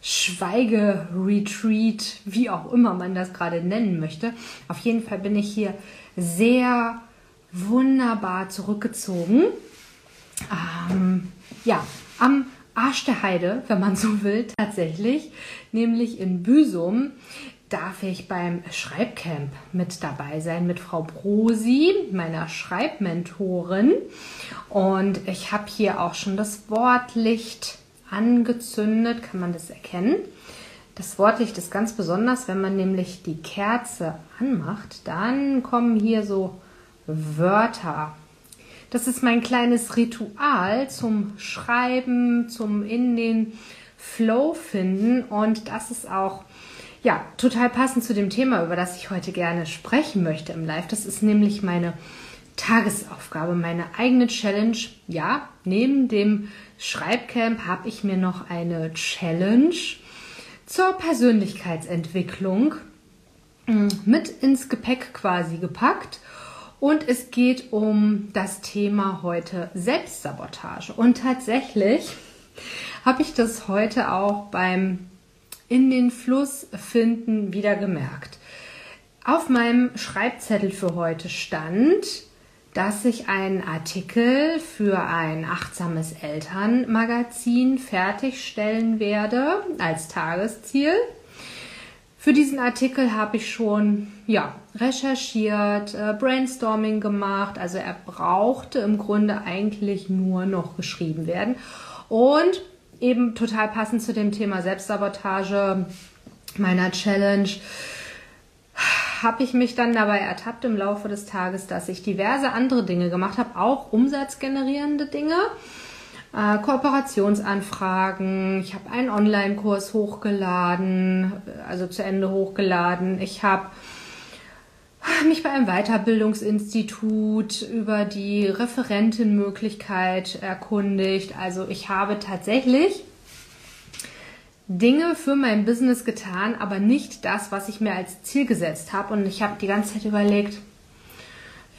Schweigeretreat, wie auch immer man das gerade nennen möchte. Auf jeden Fall bin ich hier sehr wunderbar zurückgezogen. Ähm, ja, am Arsch der Heide, wenn man so will, tatsächlich, nämlich in Büsum darf ich beim Schreibcamp mit dabei sein mit Frau Brosi, meiner Schreibmentorin. Und ich habe hier auch schon das Wortlicht angezündet. Kann man das erkennen? Das Wortlicht ist ganz besonders, wenn man nämlich die Kerze anmacht, dann kommen hier so Wörter. Das ist mein kleines Ritual zum Schreiben, zum in den Flow finden und das ist auch ja, total passend zu dem Thema, über das ich heute gerne sprechen möchte im Live. Das ist nämlich meine Tagesaufgabe, meine eigene Challenge. Ja, neben dem Schreibcamp habe ich mir noch eine Challenge zur Persönlichkeitsentwicklung hm, mit ins Gepäck quasi gepackt. Und es geht um das Thema heute Selbstsabotage. Und tatsächlich habe ich das heute auch beim in den Fluss finden wieder gemerkt. Auf meinem Schreibzettel für heute stand, dass ich einen Artikel für ein achtsames Elternmagazin fertigstellen werde als Tagesziel. Für diesen Artikel habe ich schon ja, recherchiert, äh, Brainstorming gemacht. Also er brauchte im Grunde eigentlich nur noch geschrieben werden. Und eben total passend zu dem Thema Selbstsabotage meiner Challenge habe ich mich dann dabei ertappt im Laufe des Tages, dass ich diverse andere Dinge gemacht habe, auch umsatzgenerierende Dinge, äh, Kooperationsanfragen. Ich habe einen Online-Kurs hochgeladen, also zu Ende hochgeladen. Ich habe mich bei einem Weiterbildungsinstitut über die Referentenmöglichkeit erkundigt. Also ich habe tatsächlich Dinge für mein Business getan, aber nicht das, was ich mir als Ziel gesetzt habe. Und ich habe die ganze Zeit überlegt,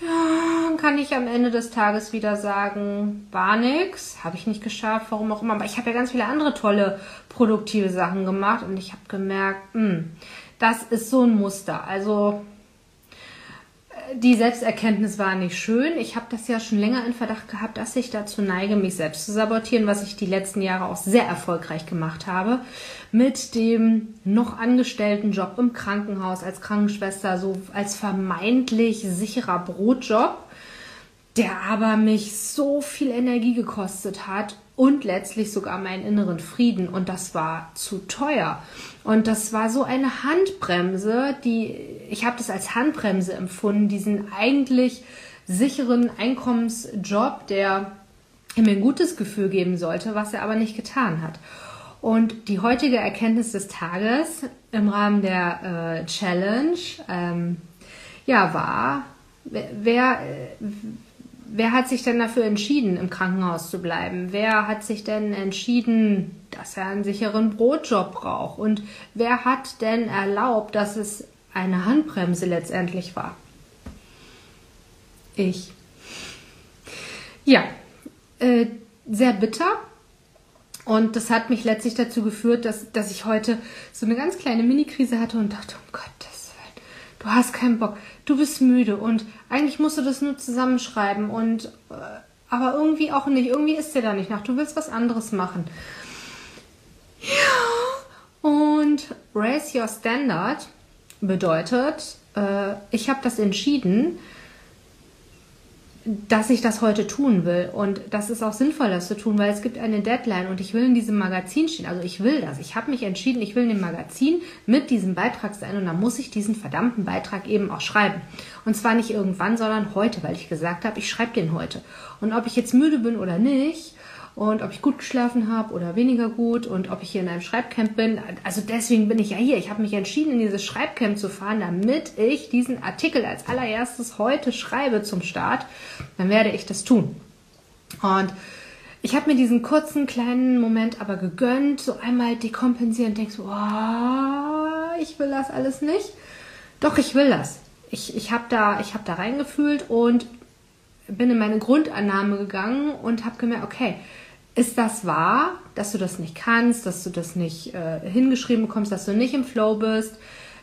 ja, kann ich am Ende des Tages wieder sagen, war nix, habe ich nicht geschafft, warum auch immer. Aber ich habe ja ganz viele andere tolle, produktive Sachen gemacht und ich habe gemerkt, mh, hm, das ist so ein Muster. Also die Selbsterkenntnis war nicht schön. Ich habe das ja schon länger in Verdacht gehabt, dass ich dazu neige, mich selbst zu sabotieren, was ich die letzten Jahre auch sehr erfolgreich gemacht habe. Mit dem noch angestellten Job im Krankenhaus als Krankenschwester, so als vermeintlich sicherer Brotjob, der aber mich so viel Energie gekostet hat und letztlich sogar meinen inneren Frieden. Und das war zu teuer. Und das war so eine Handbremse, die ich habe das als Handbremse empfunden, diesen eigentlich sicheren Einkommensjob, der mir ein gutes Gefühl geben sollte, was er aber nicht getan hat. Und die heutige Erkenntnis des Tages im Rahmen der äh, Challenge, ähm, ja, war, wer, wer hat sich denn dafür entschieden, im Krankenhaus zu bleiben? Wer hat sich denn entschieden, dass er einen sicheren Brotjob braucht? Und wer hat denn erlaubt, dass es eine Handbremse letztendlich war? Ich. ja, äh, sehr bitter. Und das hat mich letztlich dazu geführt, dass, dass ich heute so eine ganz kleine Mini-Krise hatte und dachte, Gottes Willen, du hast keinen Bock, du bist müde und eigentlich musst du das nur zusammenschreiben und äh, aber irgendwie auch nicht. Irgendwie ist dir da nicht nach. Du willst was anderes machen. Ja. Und Raise Your Standard bedeutet, äh, ich habe das entschieden, dass ich das heute tun will. Und das ist auch sinnvoll, das zu tun, weil es gibt eine Deadline und ich will in diesem Magazin stehen. Also ich will das. Ich habe mich entschieden, ich will in dem Magazin mit diesem Beitrag sein und dann muss ich diesen verdammten Beitrag eben auch schreiben. Und zwar nicht irgendwann, sondern heute, weil ich gesagt habe, ich schreibe den heute. Und ob ich jetzt müde bin oder nicht, und ob ich gut geschlafen habe oder weniger gut und ob ich hier in einem Schreibcamp bin. Also deswegen bin ich ja hier. Ich habe mich entschieden, in dieses Schreibcamp zu fahren, damit ich diesen Artikel als allererstes heute schreibe zum Start. Dann werde ich das tun. Und ich habe mir diesen kurzen kleinen Moment aber gegönnt, so einmal dekompensieren, denkst so, oh, ich will das alles nicht. Doch, ich will das. Ich, ich habe da, hab da reingefühlt und bin in meine Grundannahme gegangen und habe gemerkt, okay, ist das wahr, dass du das nicht kannst, dass du das nicht äh, hingeschrieben bekommst, dass du nicht im Flow bist?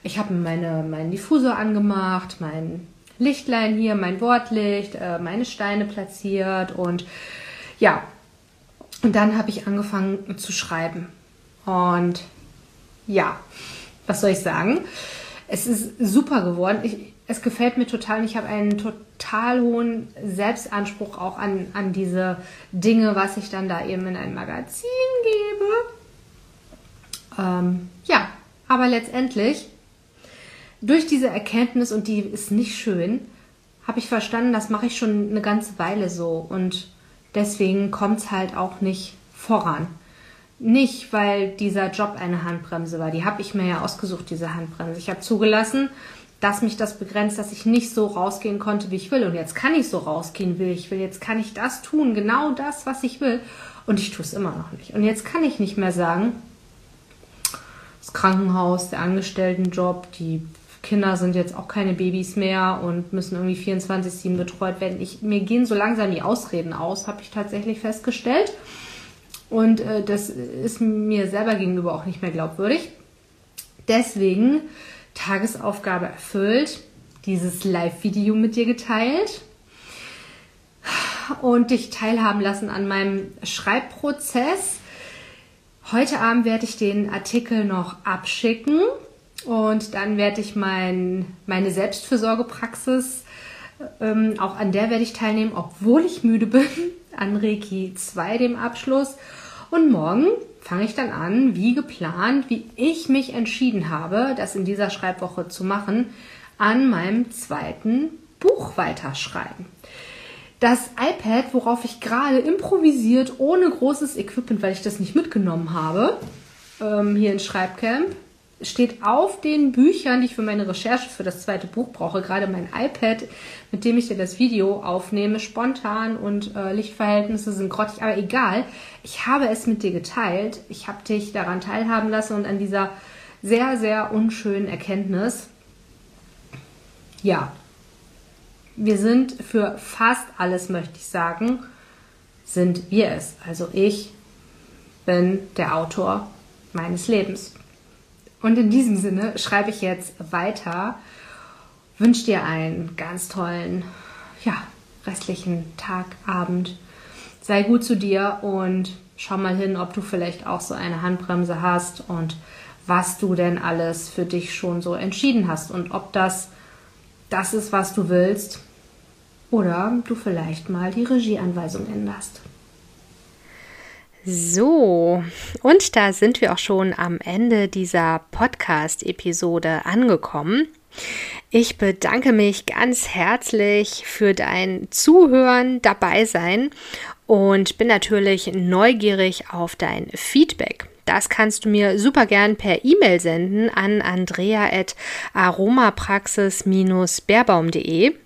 Ich habe meine, meinen Diffusor angemacht, mein Lichtlein hier, mein Wortlicht, äh, meine Steine platziert und ja, und dann habe ich angefangen zu schreiben. Und ja, was soll ich sagen? Es ist super geworden. Ich, es gefällt mir total. Ich habe einen total hohen Selbstanspruch auch an, an diese Dinge, was ich dann da eben in ein Magazin gebe. Ähm, ja, aber letztendlich, durch diese Erkenntnis, und die ist nicht schön, habe ich verstanden, das mache ich schon eine ganze Weile so. Und deswegen kommt es halt auch nicht voran. Nicht, weil dieser Job eine Handbremse war. Die habe ich mir ja ausgesucht, diese Handbremse. Ich habe zugelassen, dass mich das begrenzt, dass ich nicht so rausgehen konnte, wie ich will. Und jetzt kann ich so rausgehen, wie ich will. Jetzt kann ich das tun, genau das, was ich will. Und ich tue es immer noch nicht. Und jetzt kann ich nicht mehr sagen, das Krankenhaus, der Angestelltenjob, die Kinder sind jetzt auch keine Babys mehr und müssen irgendwie 24-7 betreut werden. Ich, mir gehen so langsam die Ausreden aus, habe ich tatsächlich festgestellt. Und äh, das ist mir selber gegenüber auch nicht mehr glaubwürdig. Deswegen Tagesaufgabe erfüllt, dieses Live-Video mit dir geteilt und dich teilhaben lassen an meinem Schreibprozess. Heute Abend werde ich den Artikel noch abschicken und dann werde ich mein, meine Selbstfürsorgepraxis, ähm, auch an der werde ich teilnehmen, obwohl ich müde bin, an Reiki 2, dem Abschluss. Und morgen fange ich dann an, wie geplant, wie ich mich entschieden habe, das in dieser Schreibwoche zu machen, an meinem zweiten Buch weiterschreiben. Das iPad, worauf ich gerade improvisiert, ohne großes Equipment, weil ich das nicht mitgenommen habe, ähm, hier in Schreibcamp, steht auf den Büchern, die ich für meine Recherche für das zweite Buch brauche, gerade mein iPad, mit dem ich dir das Video aufnehme, spontan und äh, Lichtverhältnisse sind grottig, aber egal. Ich habe es mit dir geteilt. Ich habe dich daran teilhaben lassen und an dieser sehr, sehr unschönen Erkenntnis. Ja, wir sind für fast alles, möchte ich sagen, sind wir es. Also ich bin der Autor meines Lebens. Und in diesem Sinne schreibe ich jetzt weiter. Wünsche dir einen ganz tollen, ja, restlichen Tag, Abend. Sei gut zu dir und schau mal hin, ob du vielleicht auch so eine Handbremse hast und was du denn alles für dich schon so entschieden hast und ob das das ist, was du willst oder du vielleicht mal die Regieanweisung änderst. So, und da sind wir auch schon am Ende dieser Podcast-Episode angekommen. Ich bedanke mich ganz herzlich für dein Zuhören, dabei sein und bin natürlich neugierig auf dein Feedback. Das kannst du mir super gern per E-Mail senden an andrea.aromapraxis-beerbaum.de.